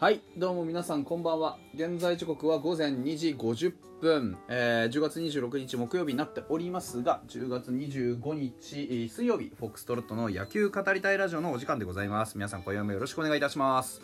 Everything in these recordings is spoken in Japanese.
はいどうも皆さんこんばんは。現在時刻は午前2時50分、えー10月26日木曜日になっておりますが10月25日水曜日フォックストロットの野球語りたいラジオのお時間でございます。皆さん今夜もよろしくお願いいたします。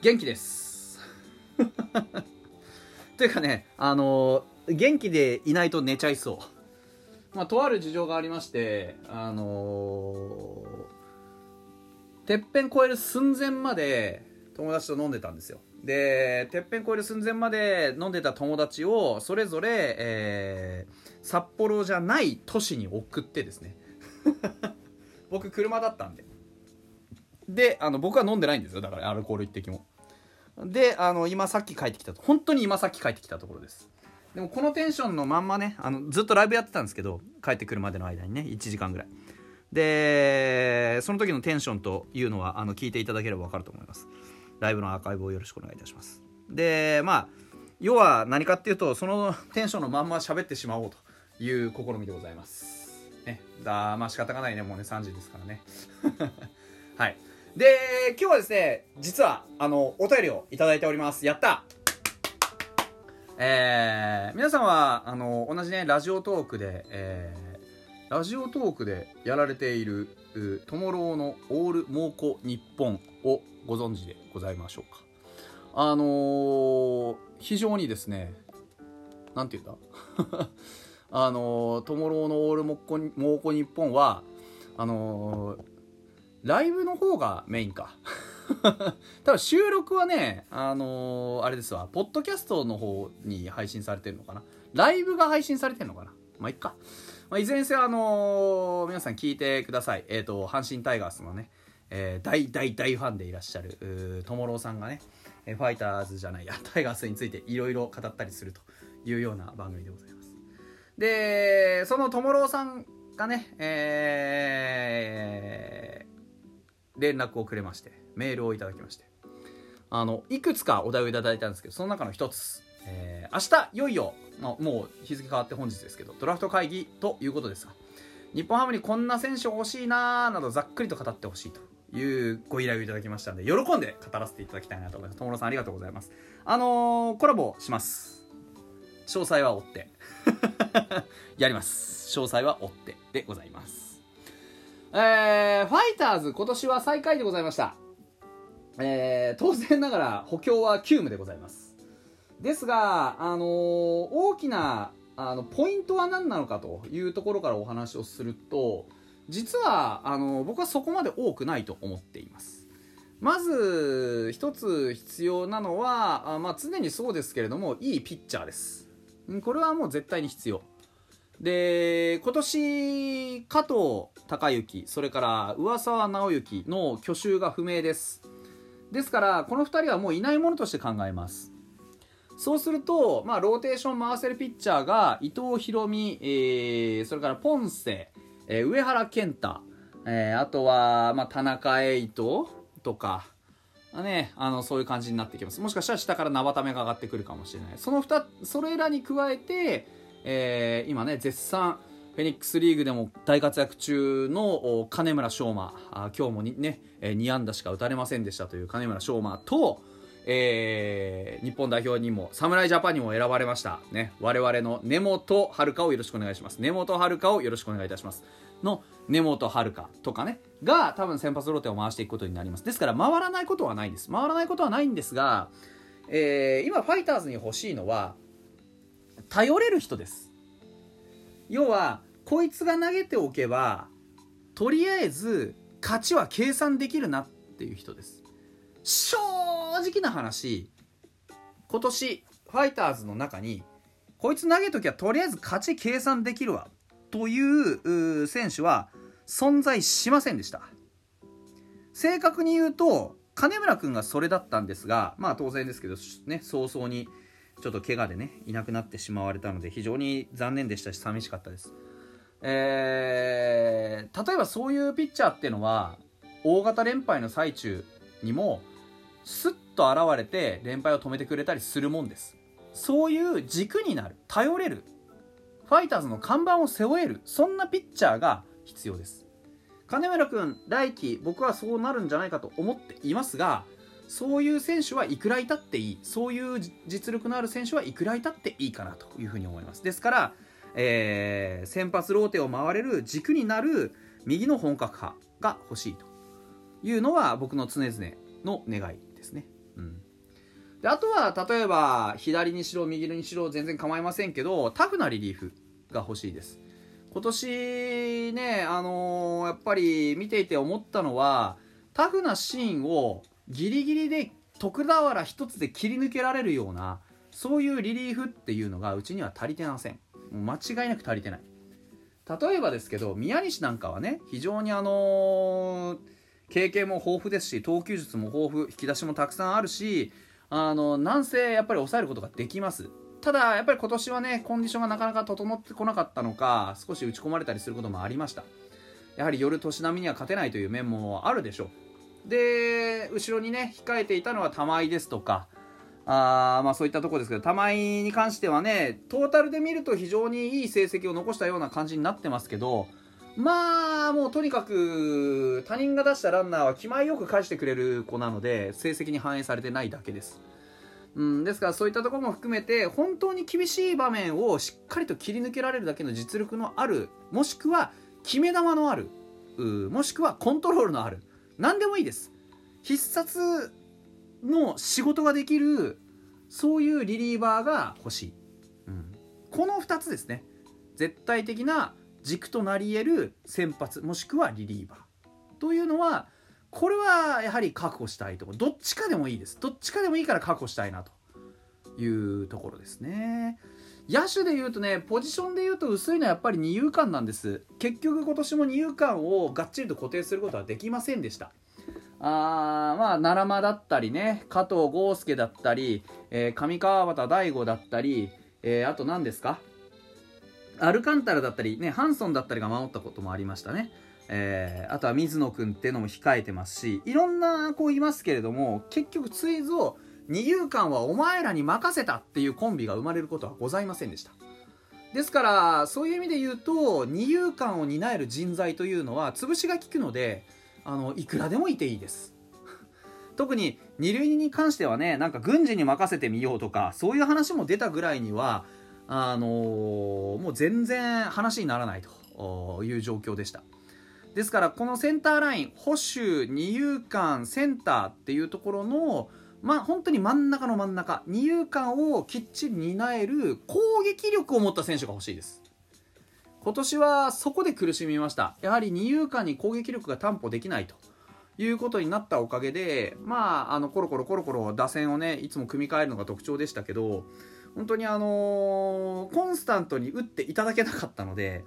元気です。というかねあのー元気でいないと寝ちゃいそう。まあとある事情がありましてあのーてっぺん越える寸前まで友達と飲んでたんですよ。でてっぺん越える寸前まで飲んでた友達をそれぞれ、えー札幌じゃない都市に送ってですね。僕車だったんで。であの僕は飲んでないんですよ。だからアルコール一滴も。であの今さっき帰ってきたと。本当に今さっき帰ってきたところです。でもこのテンションのまんまねあのずっとライブやってたんですけど帰ってくるまでの間にね1時間ぐらい。でその時のテンションというのはあの聞いていただければ分かると思います。ライブのアーカイブをよろしくお願いいたします。でまあ要は何かっていうとそのテンションのまんま喋ってしまおうという試みでございます。ね。だまあ仕方がないね。もうね3時ですからね。はい。で今日はですね実はあのお便りをいただいております。やった。えー、皆さんはあの同じねラジオトークで、えーラジオトークでやられているトモローのオール猛虎日本をご存知でございましょうか。あのー非常にですねなんて言うんだ？あのートモローのオール猛虎猛虎日本はあのーライブの方がメインか。多分収録はねあのーあれですわポッドキャストの方に配信されてるのかな？ライブが配信されてるのかな？まあいっか。まあ、いずれにせよ、あのー皆さん聞いてください。えっ、と、阪神タイガースのね、えー大大大ファンでいらっしゃる、うートモローさんがね、えファイターズじゃないや、タイガースについていろいろ語ったりするというような番組でございます。で、そのトモローさんがね、えー連絡をくれまして、メールをいただきまして、あの、いくつかお題をいただいたんですけど、その中の一つ、えー明日いよいよ、まあ、もう日付変わって本日ですけどドラフト会議ということですが日本ハムにこんな選手欲しいなーなどざっくりと語ってほしいというご依頼をいただきましたので喜んで語らせていただきたいなと思います。友野さんありがとうございます。あのーコラボします。詳細は追って。やります。詳細は追ってでございます。えー、ファイターズ今年は最下位でございました。えー、当然ながら補強は急務でございます。ですが、あのー大きなあのポイントは何なのかというところからお話をすると実はあの僕はそこまで多くないと思っています。まず一つ必要なのはあ、まあ、常にそうですけれどもいいピッチャーです。これはもう絶対に必要。で今年加藤隆之それから上沢直之の去就が不明です。ですからこの2人はもういないものとして考えます。そうすると、まあ、ローテーション回せるピッチャーが伊藤大海、えーそれからポンセ、えー上原健太、えーあとは、まあ、田中瑛斗とか、ね、あのそういう感じになってきます。もしかしたら下から生ためが上がってくるかもしれない。その2それらに加えて、えー今ね絶賛フェニックスリーグでも大活躍中の金村翔馬。今日もね、2安打しか打たれませんでしたという金村翔馬と、えー日本代表にも侍ジャパンにも選ばれました、ね、我々の根本遥をよろしくお願いします。根本遥をよろしくお願いいたします。の根本遥とかね。が多分先発ローテを回していくことになります。ですから回らないことはないんです。回らないことはないんですが、えー今ファイターズに欲しいのは頼れる人です。要はこいつが投げておけばとりあえず勝ちは計算できるなっていう人です。直な話今年ファイターズの中にこいつ投げときはとりあえず勝ち計算できるわという選手は存在しませんでした。正確に言うと金村君がそれだったんですがまあ当然ですけどね早々にちょっと怪我でねいなくなってしまわれたので非常に残念でしたし寂しかったです。えー例えばそういうピッチャーっていうのは大型連敗の最中にもスッと現れて連敗を止めてくれたりするもんです。そういう軸になる頼れるファイターズの看板を背負えるそんなピッチャーが必要です。金村君来季僕はそうなるんじゃないかと思っていますがそういう選手はいくらいたっていいそういう実力のある選手はいくらいたっていいかなというふうに思います。ですから、えー、先発ローテを回れる軸になる右の本格派が欲しいというのは僕の常々の願い。ですね。うん。であとは例えば左にしろ右にしろ全然構いませんけどタフなリリーフが欲しいです。今年ねあのー、やっぱり見ていて思ったのはタフなシーンをギリギリで徳俵一つで切り抜けられるようなそういうリリーフっていうのがうちには足りてません。間違いなく足りてない。例えばですけど宮西なんかはね非常にあのー、経験も豊富ですし投球術も豊富引き出しもたくさんあるしあのなんせやっぱり抑えることができます。ただやっぱり今年はねコンディションがなかなか整ってこなかったのか少し打ち込まれたりすることもありました。やはり夜年並みには勝てないという面もあるでしょう。で後ろにね控えていたのは玉井ですとかあまあそういったところですけど玉井に関してはねトータルで見ると非常にいい成績を残したような感じになってますけどまあもうとにかく他人が出したランナーは気前よく返してくれる子なので成績に反映されてないだけです。うん、ですからそういったところも含めて本当に厳しい場面をしっかりと切り抜けられるだけの実力のあるもしくは決め球のあるもしくはコントロールのある何でもいいです。必殺の仕事ができるそういうリリーバーが欲しい、うん、この2つですね。絶対的な軸となり得る先発もしくはリリーバーというのはこれはやはり確保したいところどっちかでもいいです。どっちかでもいいから確保したいなというところですね。野手でいうとねポジションでいうと薄いのはやっぱり二遊間なんです。結局今年も二遊間をがっちりと固定することはできませんでした。あまあ奈良間だったりね加藤豪介だったり、えー、上川端大悟だったり、えー、あと何ですか？アルカンタラだったり、ね、ハンソンだったりが守ったこともありましたね。えー、あとは水野君っていうのも控えてますし、いろんな子いますけれども、結局ツイズを二遊間はお前らに任せたっていうコンビが生まれることはございませんでした。ですから、そういう意味で言うと、二遊間を担える人材というのは潰しが効くので、あの、いくらでもいていいです。特に二塁に関してはね、なんか軍事に任せてみようとか、そういう話も出たぐらいには、あのー、もう全然話にならないという状況でした。ですからこのセンターライン保守二遊間センターっていうところのまあ本当に真ん中の真ん中二遊間をきっちり担える攻撃力を持った選手が欲しいです今年はそこで苦しみましたやはり二遊間に攻撃力が担保できないということになったおかげでまああのコロコロコロコロ打線をねいつも組み替えるのが特徴でしたけど本当にあのー、コンスタントに打っていただけなかったので、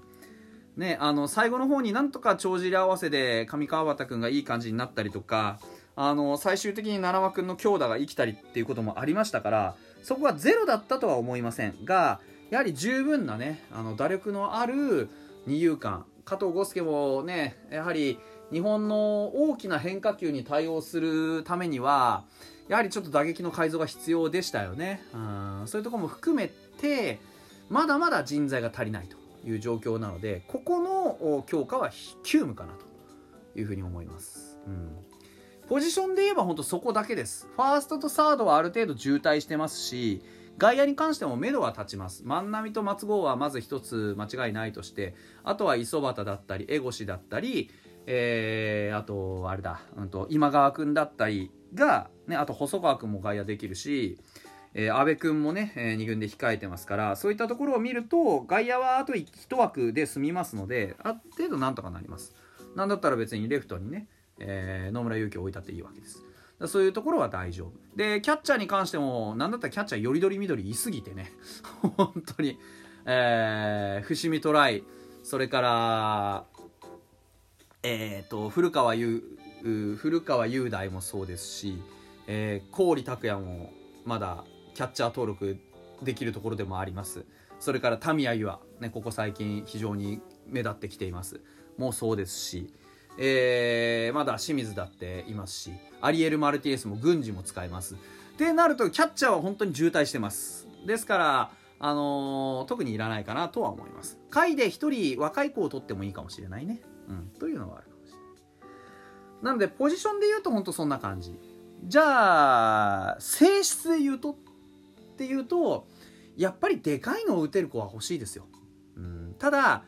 ね、あの最後の方になんとか帳尻合わせで上川端君がいい感じになったりとか、あの最終的に奈良間君の強打が生きたりっていうこともありましたからそこはゼロだったとは思いませんがやはり十分なねあの打力のある二遊間加藤豪介もねやはり日本の大きな変化球に対応するためにはやはりちょっと打撃の改造が必要でしたよね。うんそういうとこも含めて、まだまだ人材が足りないという状況なので、ここの強化は急務かなというふうに思います。うんポジションで言えば本当そこだけです。ファーストとサードはある程度渋滞してますし、外野に関しても目処は立ちます。万波と松郷はまず一つ間違いないとして、あとは磯端だったり、江越だったり、えー、あと、あれだ、うんと、今川君だったりが、ね、あと細川君も外野できるし、えー、安部君もね、えー、2軍で控えてますから、そういったところを見ると、外野はあと1枠で済みますので、ある程度なんとかなります。なんだったら別にレフトにね、えー、野村勇輝を置いたっていいわけです。そういうところは大丈夫。で、キャッチャーに関しても、なんだったらキャッチャーよりどりみどりいすぎてね、本当に、えー、伏見トライ、それから、えっ、ー、と、古川優、古川雄大もそうですし、えー、郡拓也もまだキャッチャー登録できるところでもあります。それからタミヤ優愛、ね、ここ最近非常に目立ってきています。もうそうですし、えー、まだ清水だっていますしアリエル・マルティエスも軍事も使えます。ってなるとキャッチャーは本当に渋滞してます。ですからあのー、特にいらないかなとは思います。下位で1人若い子を取ってもいいかもしれないね、うん、というのはあるかもしれなのでポジションで言うと本当そんな感じ。じゃあ性質で言うとっていうとやっぱりでかいのを打てる子は欲しいですよ、うん、ただ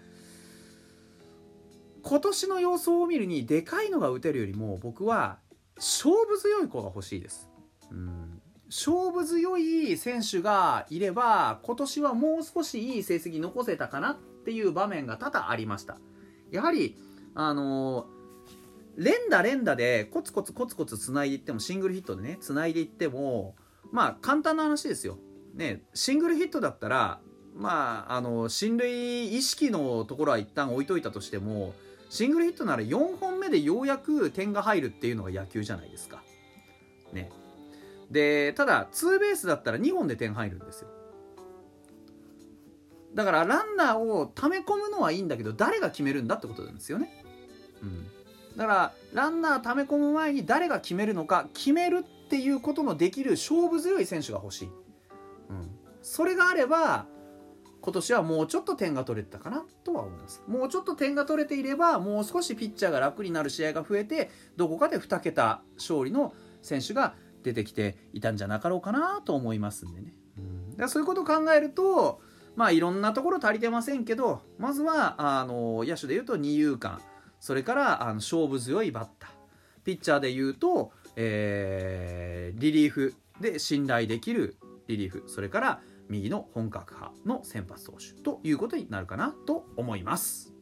今年の様相を見るにでかいのが打てるよりも僕は勝負強い子が欲しいです、うん、勝負強い選手がいれば今年はもう少しいい成績残せたかなっていう場面が多々ありました。やはりあのー連打連打でコツコツコツコツつないでいってもシングルヒットでねつないでいってもまあ簡単な話ですよね、シングルヒットだったら、まあ、あの、進塁意識のところは一旦置いといたとしても、シングルヒットなら4本目でようやく点が入るっていうのが野球じゃないですか。ね。で、ただ、ツーベースだったら2本で点入るんですよ。だからランナーを溜め込むのはいいんだけど誰が決めるんだってことなんですよね。うん、だからランナー溜め込む前に誰が決めるのか決めるっていうことのできる勝負強い選手が欲しい。うん、それがあれば今年はもうちょっと点が取れてたかなとは思います。もうちょっと点が取れていればもう少しピッチャーが楽になる試合が増えてどこかで2桁勝利の選手が出てきていたんじゃなかろうかなと思いますんでね、うん、だそういうことを考えるとまあいろんなところ足りてませんけどまずはあの野手でいうと二遊間。それからあの勝負強いバッターピッチャーでいうと、えー、リリーフで信頼できるリリーフそれから右の本格派の先発投手ということになるかなと思います。